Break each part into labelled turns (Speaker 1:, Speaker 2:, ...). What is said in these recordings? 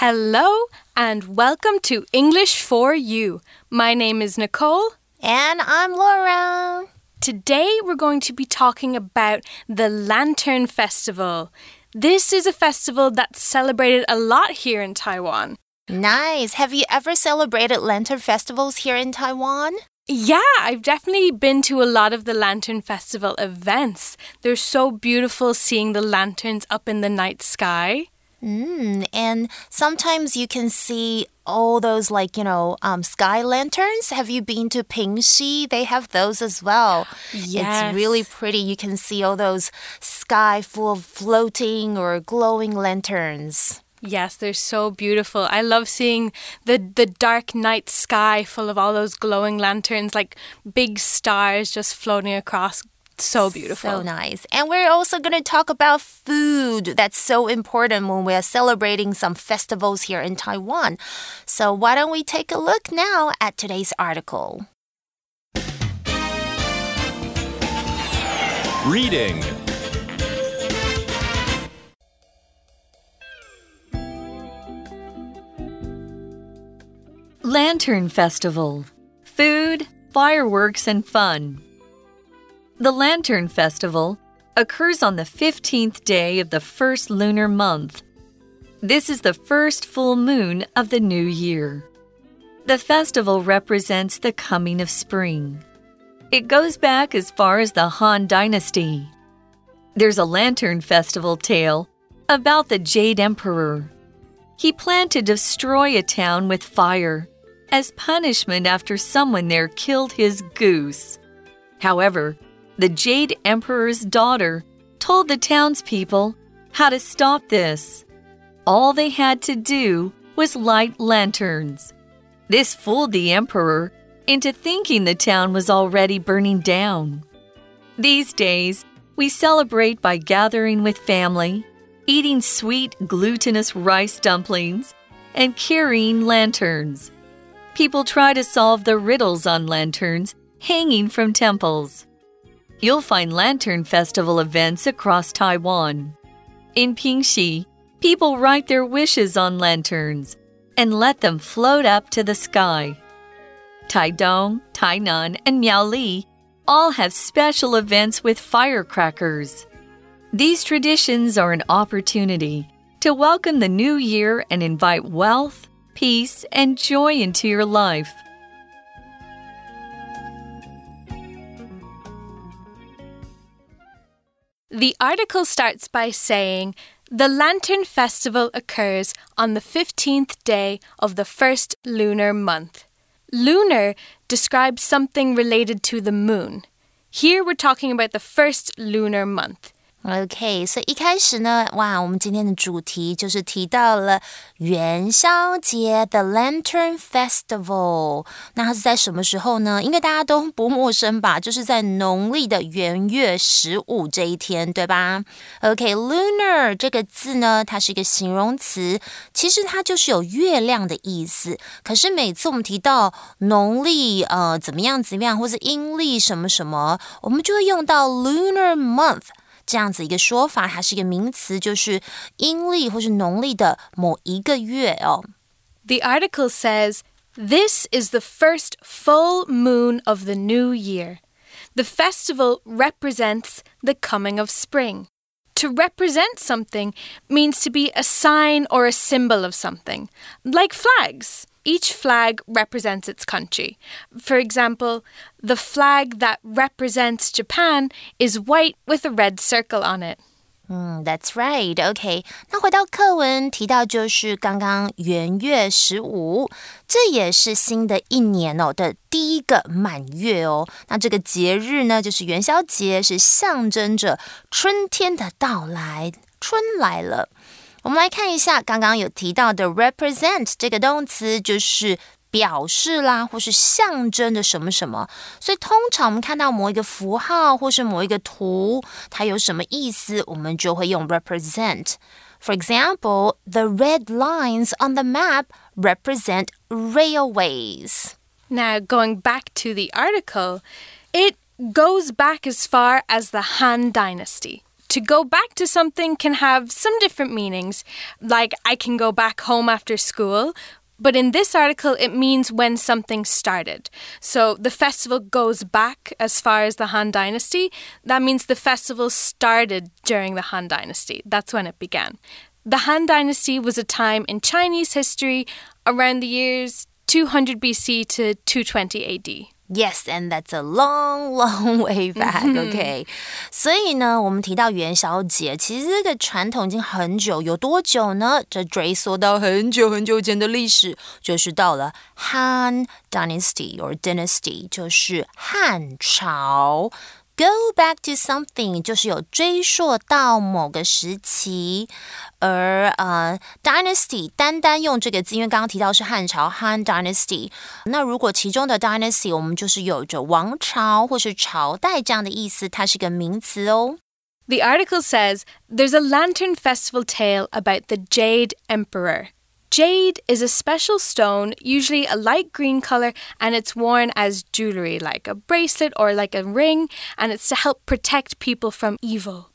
Speaker 1: Hello and welcome to English for You. My name is Nicole.
Speaker 2: And I'm Laura.
Speaker 1: Today we're going to be talking about the Lantern Festival. This is a festival that's celebrated a lot here in Taiwan.
Speaker 2: Nice. Have you ever celebrated lantern festivals here in Taiwan?
Speaker 1: Yeah, I've definitely been to a lot of the Lantern Festival events. They're so beautiful seeing the lanterns up in the night sky.
Speaker 2: Mm, and sometimes you can see all those like you know um, sky lanterns. Have you been to Pingxi? They have those as well.
Speaker 1: Yes.
Speaker 2: It's really pretty. You can see all those sky full of floating or glowing lanterns.
Speaker 1: Yes, they're so beautiful. I love seeing the the dark night sky full of all those glowing lanterns like big stars just floating across. So beautiful.
Speaker 2: So nice. And we're also going to talk about food. That's so important when we're celebrating some festivals here in Taiwan. So why don't we take a look now at today's article?
Speaker 3: Reading
Speaker 4: Lantern Festival Food, Fireworks, and Fun. The Lantern Festival occurs on the 15th day of the first lunar month. This is the first full moon of the new year. The festival represents the coming of spring. It goes back as far as the Han Dynasty. There's a lantern festival tale about the Jade Emperor. He planned to destroy a town with fire as punishment after someone there killed his goose. However, the Jade Emperor's daughter told the townspeople how to stop this. All they had to do was light lanterns. This fooled the Emperor into thinking the town was already burning down. These days, we celebrate by gathering with family, eating sweet glutinous rice dumplings, and carrying lanterns. People try to solve the riddles on lanterns hanging from temples. You'll find lantern festival events across Taiwan. In Pingxi, people write their wishes on lanterns and let them float up to the sky. Taidong, Tainan, and Miaoli all have special events with firecrackers. These traditions are an opportunity to welcome the new year and invite wealth, peace, and joy into your life.
Speaker 1: The article starts by saying the Lantern Festival occurs on the 15th day of the first lunar month. Lunar describes something related to the moon. Here we're talking about the first lunar month.
Speaker 2: OK，所以一开始呢，哇，我们今天的主题就是提到了元宵节的 Lantern Festival。那它是在什么时候呢？应该大家都不陌生吧？就是在农历的元月十五这一天，对吧？OK，lunar 这个字呢，它是一个形容词，其实它就是有月亮的意思。可是每次我们提到农历呃怎么样怎么样，或是阴历什么什么，我们就会用到 lunar month。这样子一个说法，它是一个名词，就是阴历或是农历的某一个月哦。
Speaker 1: The article says this is the first full moon of the new year. The festival represents the coming of spring. To represent something means to be a sign or a symbol of something, like flags. Each flag represents its country. For example, the flag that represents Japan is white with a red circle on it.
Speaker 2: 嗯，That's right. OK，那回到课文提到就是刚刚元月十五，这也是新的一年哦的第一个满月哦。那这个节日呢，就是元宵节，是象征着春天的到来，春来了。 我们来看一下刚刚有提到的 represent 这个动词，就是表示啦，或是象征的什么什么。所以通常我们看到某一个符号或是某一个图，它有什么意思，我们就会用 represent。For example, the red lines on the map represent railways.
Speaker 1: Now, going back to the article, it goes back as far as the Han Dynasty. To go back to something can have some different meanings, like I can go back home after school. But in this article, it means when something started. So the festival goes back as far as the Han Dynasty. That means the festival started during the Han Dynasty. That's when it began. The Han Dynasty was a time in Chinese history around the years 200 BC to 220 AD.
Speaker 2: Yes, and that's a long, long way back. OK，所以呢，我们提到元宵节，其实这个传统已经很久，有多久呢？这追溯到很久很久前的历史，就是到了 Han Dynasty or Dynasty，就是汉朝。Go back to something 就是有追溯到某个时期，而呃，dynasty 单单用这个字，因为刚刚提到是汉朝 Han Dynasty，那如果其中的 dynasty 我们就是有着王朝或是朝代这样的意思，它是个名词哦。
Speaker 1: The article says there's a lantern festival tale about the Jade Emperor. Jade is a special stone, usually a light green color, and it's worn as jewelry, like a bracelet or like a ring, and it's to help protect people from evil.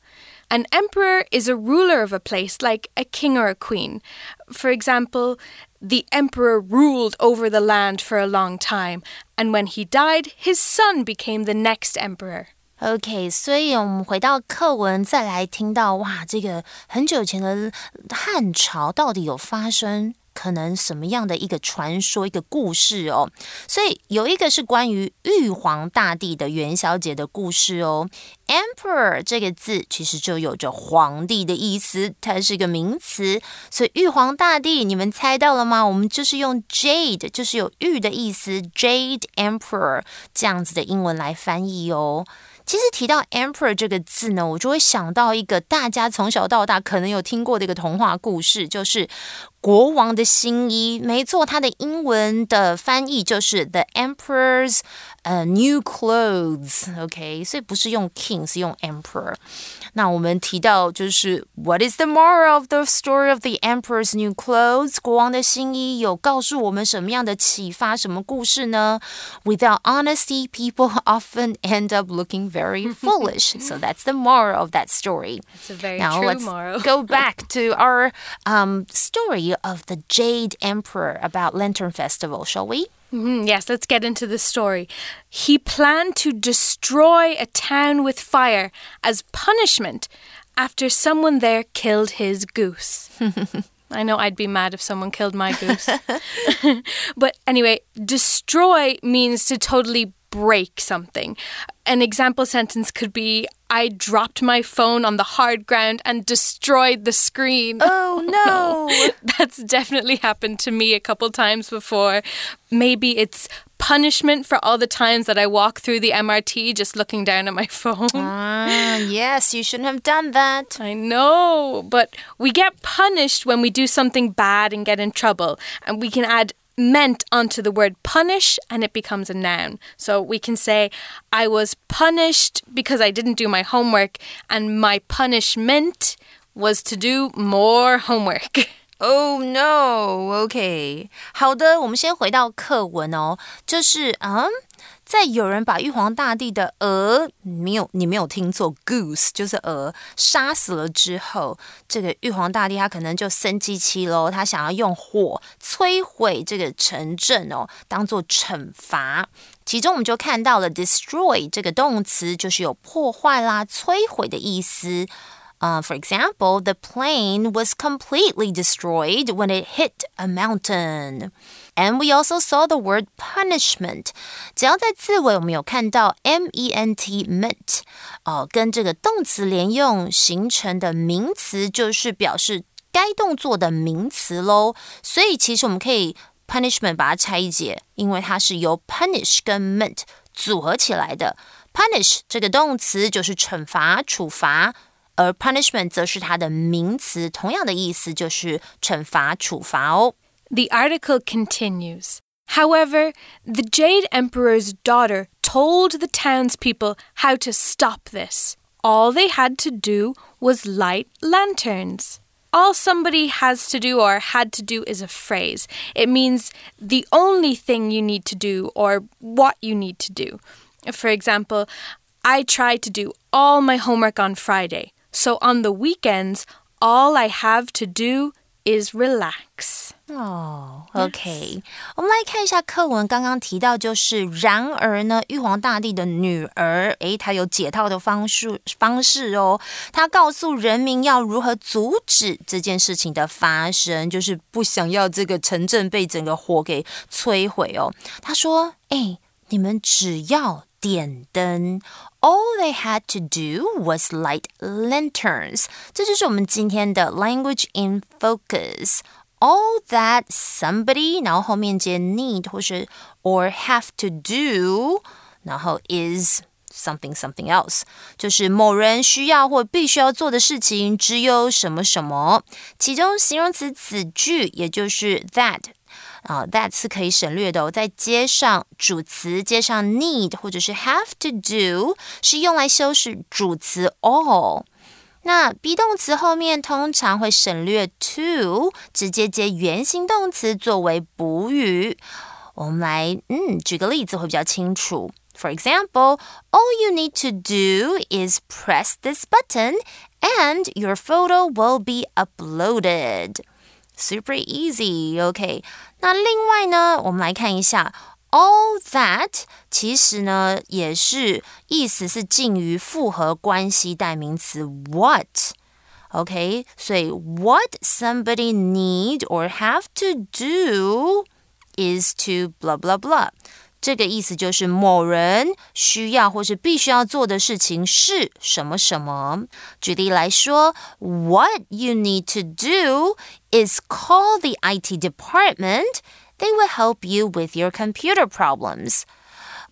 Speaker 1: An emperor is a ruler of a place, like a king or a queen. For example, the emperor ruled over the land for a long time, and when he died, his son became the next emperor.
Speaker 2: OK，所以我们回到课文，再来听到哇，这个很久以前的汉朝到底有发生可能什么样的一个传说、一个故事哦？所以有一个是关于玉皇大帝的元宵节的故事哦。Emperor 这个字其实就有着皇帝的意思，它是一个名词。所以玉皇大帝，你们猜到了吗？我们就是用 Jade，就是有玉的意思，Jade Emperor 这样子的英文来翻译哦。其实提到 emperor 这个字呢，我就会想到一个大家从小到大可能有听过的一个童话故事，就是国王的新衣。没错，它的英文的翻译就是 The Emperor's 呃 New Clothes。OK，所以不是用 king，是用 emperor。那我们提到就是 What is the moral of the story of the Emperor's New Clothes？国王的新衣有告诉我们什么样的启发？什么故事呢？Without honesty, people often end up looking very foolish. so that's the moral of that story.
Speaker 1: It's a very
Speaker 2: now
Speaker 1: true
Speaker 2: let's
Speaker 1: moral.
Speaker 2: go back to our um, story of the Jade Emperor about Lantern Festival, shall we?
Speaker 1: Mhm, yes, let's get into the story. He planned to destroy a town with fire as punishment after someone there killed his goose. I know I'd be mad if someone killed my goose. but anyway, destroy means to totally break something. An example sentence could be I dropped my phone on the hard ground and destroyed the screen.
Speaker 2: Oh no!
Speaker 1: That's definitely happened to me a couple times before. Maybe it's punishment for all the times that I walk through the MRT just looking down at my phone.
Speaker 2: Ah, yes, you shouldn't have done that.
Speaker 1: I know, but we get punished when we do something bad and get in trouble. And we can add meant onto the word punish and it becomes a noun. So we can say, I was punished because I didn't do my homework, and my punishment was to do more homework.
Speaker 2: Oh no! OK，好的，我们先回到课文哦，就是嗯。在有人把玉皇大帝的鹅没有，你没有听错，goose 就是鹅，杀死了之后，这个玉皇大帝他可能就生气气喽，他想要用火摧毁这个城镇哦，当做惩罚。其中我们就看到了 destroy 这个动词，就是有破坏啦、摧毁的意思。Uh, for example, the plane was completely destroyed when it hit a mountain. And we also saw the word punishment。只要在字尾我们有看到 m e n t meant，哦，跟这个动词连用形成的名词，就是表示该动作的名词喽。所以其实我们可以 punishment 把它拆解，因为它是由 punish 跟 meant 组合起来的。punish 这个动词就是惩罚、处罚。 而 punishment 则是它的名词，同样的意思就是惩罚、处罚哦。
Speaker 1: The article continues. However, the Jade Emperor's daughter told the townspeople how to stop this. All they had to do was light lanterns. All somebody has to do or had to do is a phrase. It means the only thing you need to do or what you need to do. For example, I tried to do all my homework on Friday. So on the weekends, all I have to do is relax.
Speaker 2: 哦、oh,，OK，我们来看一下课文。刚刚提到就是，然而呢，玉皇大帝的女儿，诶，她有解套的方式方式哦。她告诉人民要如何阻止这件事情的发生，就是不想要这个城镇被整个火给摧毁哦。她说，诶，你们只要点灯。All they had to do was light lanterns。这就是我们今天的 language in focus。all that somebody，然后后面接 need 或是 or have to do，然后 is something something else，就是某人需要或必须要做的事情，只有什么什么。其中形容词子句也就是 that。 啊、，that 是可以省略的、哦，再接上主词，接上 need 或者是 have to do，是用来修饰主词 all。那 be 动词后面通常会省略 to，直接接原形动词作为补语。我们来，嗯，举个例子会比较清楚。For example, all you need to do is press this button and your photo will be uploaded. Super easy, OK。那另外呢，我们来看一下。All that 其实呢也是意思是近于复合关系代名词 what。OK，所以 what somebody need or have to do is to blah blah blah。 这个意思就是某人需要或是必须要做的事情是什么什么。举例来说，What you need to do is call the IT department they will help you with your computer problems.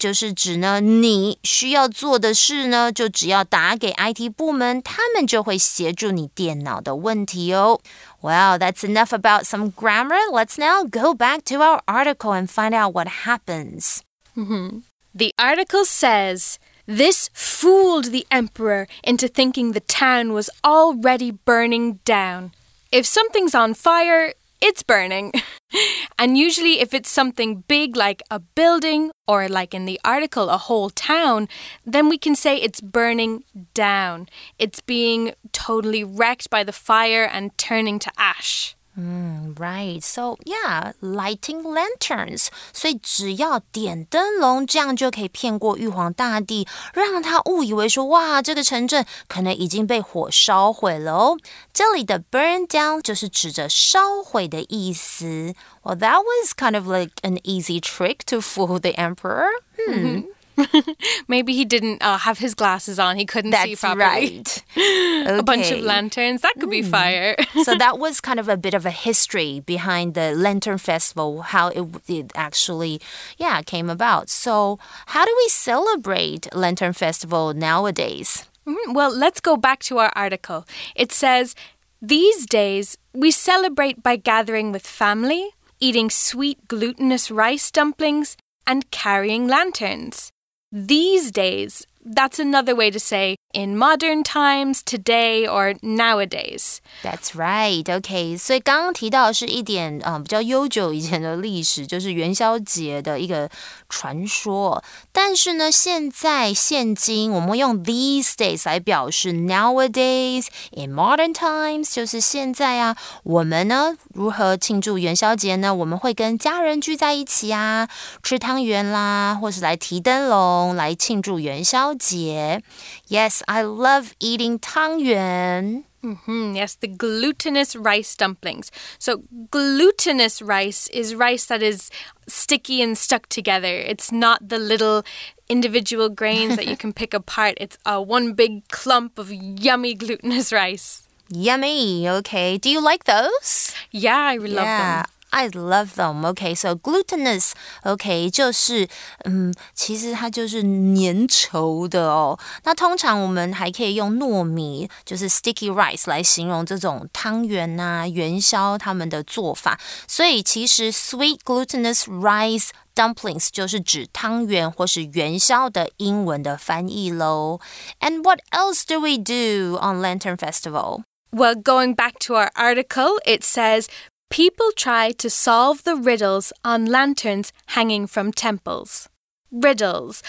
Speaker 2: 就是指呢，你需要做的事呢，就只要打给 IT 部门，他们就会协助你电脑的问题哦。Well, that's enough about some grammar. Let's now go back to our article and find out what happens.
Speaker 1: Mm -hmm. The article says. This fooled the emperor into thinking the town was already burning down. If something's on fire, it's burning. and usually, if it's something big like a building or, like in the article, a whole town, then we can say it's burning down. It's being totally wrecked by the fire and turning to ash.
Speaker 2: Mm, right. So yeah, lighting lanterns. 所以只要点灯笼，这样就可以骗过玉皇大帝，让他误以为说哇，这个城镇可能已经被火烧毁了哦。这里的 burn down 就是指着烧毁的意思。Well, that was kind of like an easy trick to fool the emperor. Hmm.
Speaker 1: Maybe he didn't uh, have his glasses on. He couldn't
Speaker 2: That's
Speaker 1: see properly.
Speaker 2: right. Okay.
Speaker 1: A bunch of lanterns. That could mm. be hmm. fire.
Speaker 2: so that was kind of a bit of a history behind the Lantern Festival, how it, it actually, yeah, came about. So how do we celebrate Lantern Festival nowadays?
Speaker 1: Mm, well, let's go back to our article. It says, these days we celebrate by gathering with family, eating sweet glutinous rice dumplings, and carrying lanterns. These days, that's another way to say in modern times, today, or nowadays.
Speaker 2: That's right. OK，所以刚刚提到的是一点啊、呃、比较悠久以前的历史，就是元宵节的一个传说。但是呢，现在现今我们用 these days 来表示 nowadays in modern times，就是现在啊。我们呢如何庆祝元宵节呢？我们会跟家人聚在一起啊，吃汤圆啦，或是来提灯笼来庆祝元宵节。Yes。 I love eating 汤圆.
Speaker 1: Mm -hmm. Yes, the glutinous rice dumplings. So, glutinous rice is rice that is sticky and stuck together. It's not the little individual grains that you can pick apart. It's a one big clump of yummy glutinous rice.
Speaker 2: Yummy. Okay. Do you like those?
Speaker 1: Yeah, I love yeah. them.
Speaker 2: I love them. Okay, so glutinous. Okay，就是嗯，其实它就是粘稠的哦。那通常我们还可以用糯米，就是 sticky rice 来形容这种汤圆呐、元宵他们的做法。所以其实 sweet glutinous rice dumplings 就是指汤圆或是元宵的英文的翻译喽。And what else do we do on Lantern Festival?
Speaker 1: Well, going back to our article, it says People try to solve the riddles on lanterns hanging from temples. Riddles.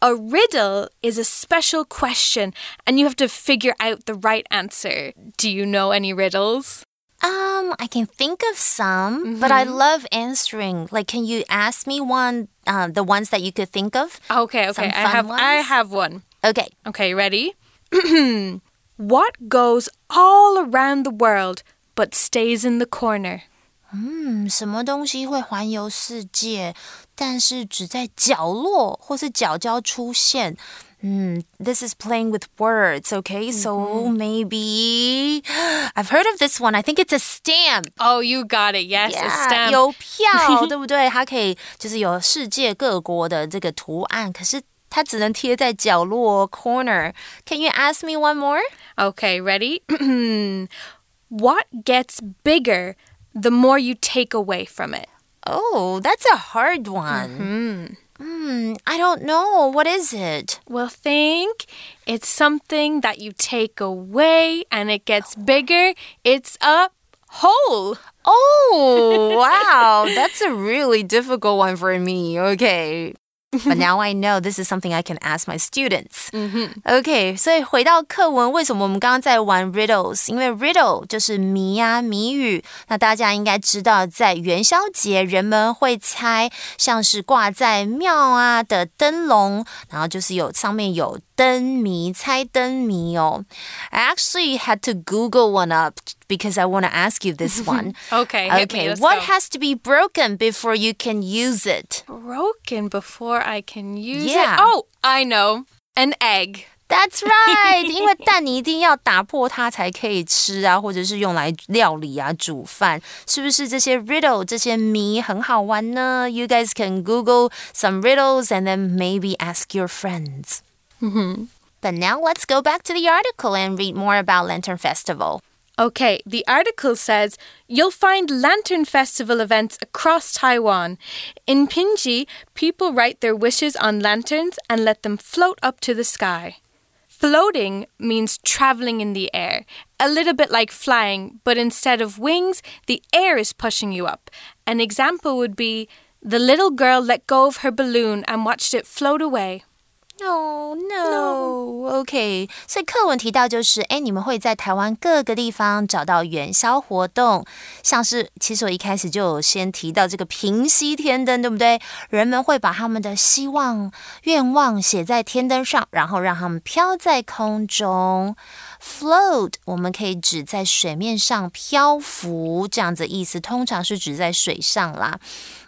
Speaker 1: A riddle is a special question and you have to figure out the right answer. Do you know any riddles?
Speaker 2: Um, I can think of some, but I love answering. Like, can you ask me one? Uh, the ones that you could think of.
Speaker 1: Okay, okay. I have I have one.
Speaker 2: Okay.
Speaker 1: Okay, ready? what goes all around the world but stays in the corner?
Speaker 2: 嗯，什么东西会环游世界，但是只在角落或是角角出现？嗯，This is playing with words, okay? So maybe I've heard of this one. I think it's a stamp.
Speaker 1: Oh, you got it. Yes, a
Speaker 2: Yeah,
Speaker 1: stamp.
Speaker 2: 邮票，对不对？它可以就是有世界各国的这个图案，可是它只能贴在角落 corner. Can you ask me one more?
Speaker 1: Okay, ready? what gets bigger the more you take away from it?
Speaker 2: Oh, that's a hard one. Hmm, I don't know. What is it?
Speaker 1: Well, think it's something that you take away and it gets bigger. It's a hole.
Speaker 2: Oh, wow. That's a really difficult one for me. Okay. But now I know this is something I can ask my students. OK，所以回到课文，为什么我们刚刚在玩 riddles？因为 riddle 就是谜啊谜语。那大家应该知道，在元宵节人们会猜，像是挂在庙啊的灯笼，然后就是有上面有灯谜，猜灯谜哦。I actually had to Google one up because I want to ask you this one.
Speaker 1: Okay, hit me.
Speaker 2: Okay,
Speaker 1: Let's
Speaker 2: what
Speaker 1: go.
Speaker 2: has to be broken before you can use it?
Speaker 1: broken before I can use
Speaker 2: Yeah.
Speaker 1: it? Oh, I know. An egg.
Speaker 2: That's right，因为蛋你一定要打破它才可以吃啊，或者是用来料理啊、煮饭，是不是这些 riddle 这些谜很好玩呢？You guys can Google some riddles and then maybe ask your friends. Mm-hmm. But now let's go back to the article and read more about Lantern Festival.
Speaker 1: Okay, the article says you'll find Lantern Festival events across Taiwan. In Pingxi, people write their wishes on lanterns and let them float up to the sky. Floating means traveling in the air, a little bit like flying, but instead of wings, the air is pushing you up. An example would be the little girl let go of her balloon and watched it float away.
Speaker 2: Oh no. OK，所以课文提到就是，哎，你们会在台湾各个地方找到元宵活动，像是其实我一开始就有先提到这个平息天灯，对不对？人们会把他们的希望、愿望写在天灯上，然后让他们飘在空中。Float，我们可以指在水面上漂浮，这样子意思，通常是指在水上啦。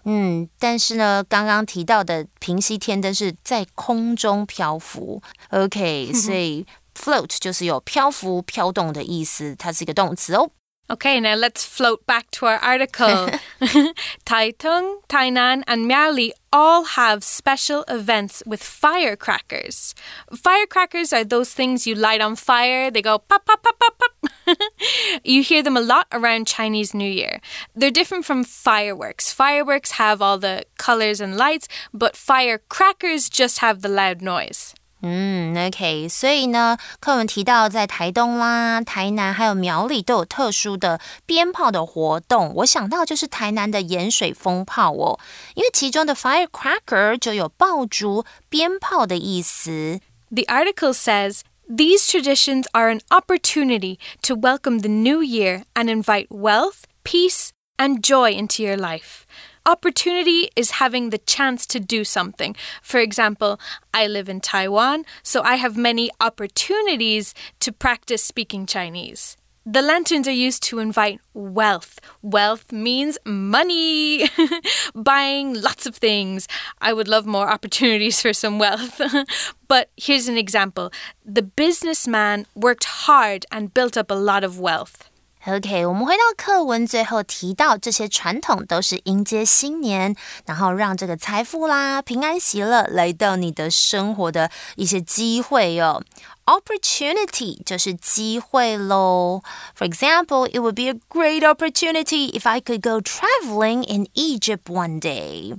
Speaker 2: 嗯，但是呢，刚刚提到的平息天灯是在空中漂浮。OK，所以 float 就是有漂浮、飘动的意思，它是一个动词哦。
Speaker 1: Okay, now let's float back to our article. Taitung, Tainan, and Miaoli all have special events with firecrackers. Firecrackers are those things you light on fire. They go pop, pop, pop, pop, pop. you hear them a lot around Chinese New Year. They're different from fireworks. Fireworks have all the colors and lights, but firecrackers just have the loud noise.
Speaker 2: 嗯，OK，所以呢，课文提到在台东啦、台南还有苗栗都有特殊的鞭炮的活动。我想到就是台南的盐水蜂炮哦，因为其中的 firecracker 就有爆竹、鞭炮的意思。
Speaker 1: The article says. These traditions are an opportunity to welcome the new year and invite wealth, peace, and joy into your life. Opportunity is having the chance to do something. For example, I live in Taiwan, so I have many opportunities to practice speaking Chinese. The lanterns are used to invite wealth. Wealth means money, buying lots of things. I would love more opportunities for some wealth. but here's an example the businessman worked hard and built up a lot of wealth.
Speaker 2: OK，我们回到课文最后提到，这些传统都是迎接新年，然后让这个财富啦、平安喜乐来到你的生活的一些机会哟、 Opportunity 就是机会喽。For example, it would be a great opportunity if I could go traveling in Egypt one day.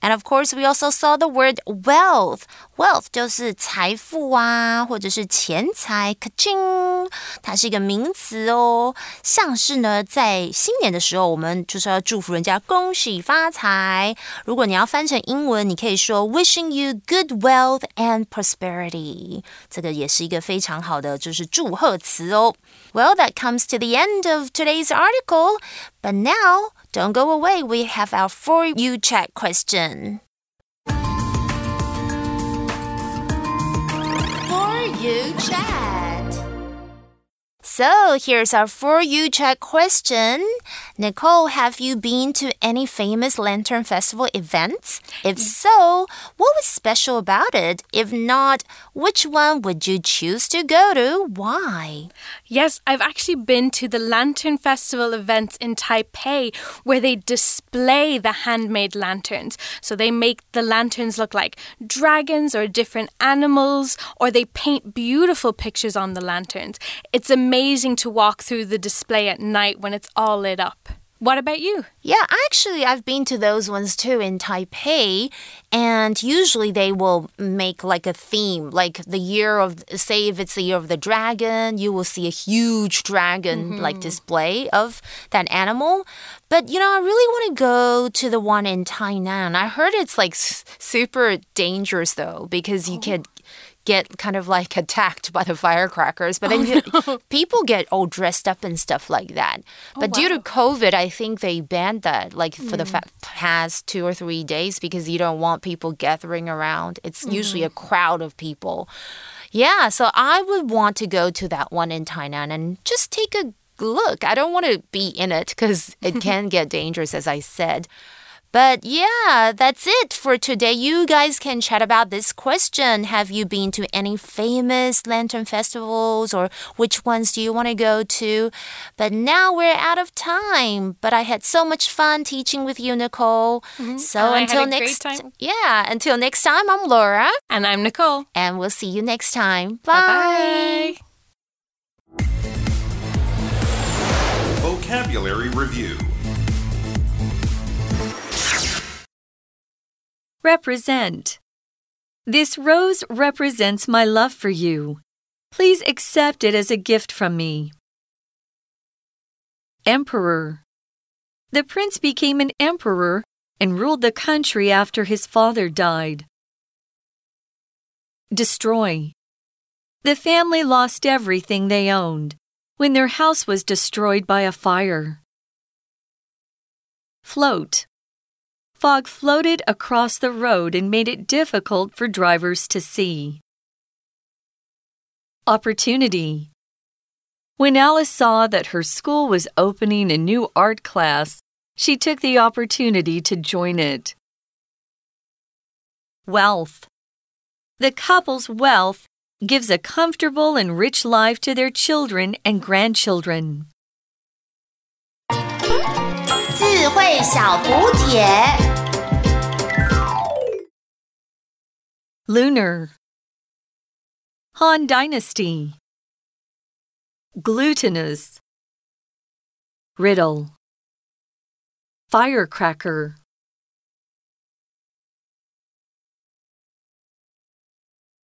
Speaker 2: And of course, we also saw the word wealth. Wealth 就是财富啊，或者是钱财。k a c h i n g 它是一个名词哦。像是呢，在新年的时候，我们就是要祝福人家恭喜发财。如果你要翻成英文，你可以说 wishing you good wealth and prosperity。这个也是一个非常好的就是祝贺词哦。Well, that comes to the end of today's article. But now, don't go away. We have our For You Chat question. You Chat. So here's our For You Chat question. Nicole, have you been to any famous Lantern Festival events? If mm. so, what was special about it? If not, which one would you choose to go to? Why?
Speaker 1: Yes, I've actually been to the Lantern Festival events in Taipei where they display the handmade lanterns. So they make the lanterns look like dragons or different animals, or they paint beautiful pictures on the lanterns. It's amazing amazing to walk through the display at night when it's all lit up. What about you?
Speaker 2: Yeah, actually, I've been to those ones too in Taipei, and usually they will make like a theme, like the year of, say, if it's the year of the dragon, you will see a huge dragon mm -hmm. like display of that animal. But you know, I really want to go to the one in Tainan. I heard it's like super dangerous though, because you oh. can get kind of like attacked by the firecrackers. But then oh, no. people get all dressed up and stuff like that. Oh, but wow. due to COVID, I think they banned that like for mm. the past two or three days because you don't want people gathering around. It's mm. usually a mm. crowd of people. Yeah, so I would want to go to that one in Tainan and just take a look. I don't want to be in it because it can get dangerous, as I said. But yeah, that's it for today. You guys can chat about this question. Have you been to any famous lantern festivals or which ones do you want to go to? But now we're out of time. But I had so much fun teaching with you, Nicole.
Speaker 1: Mm -hmm.
Speaker 2: So until next time. Yeah, until next time, I'm Laura.
Speaker 1: And I'm Nicole.
Speaker 2: And we'll see you next time. Bye.
Speaker 1: Bye.
Speaker 3: Vocabulary Review
Speaker 4: Represent. This rose represents my love for you. Please accept it as a gift from me. Emperor. The prince became an emperor and ruled the country after his father died. Destroy. The family lost everything they owned when their house was destroyed by a fire. Float fog floated across the road and made it difficult for drivers to see. Opportunity. When Alice saw that her school was opening a new art class, she took the opportunity to join it. Wealth. The couple's wealth gives a comfortable and rich life to their children and grandchildren.
Speaker 2: 智慧小补帖。
Speaker 4: Lunar. Han Dynasty. Glutinous. Riddle. Firecracker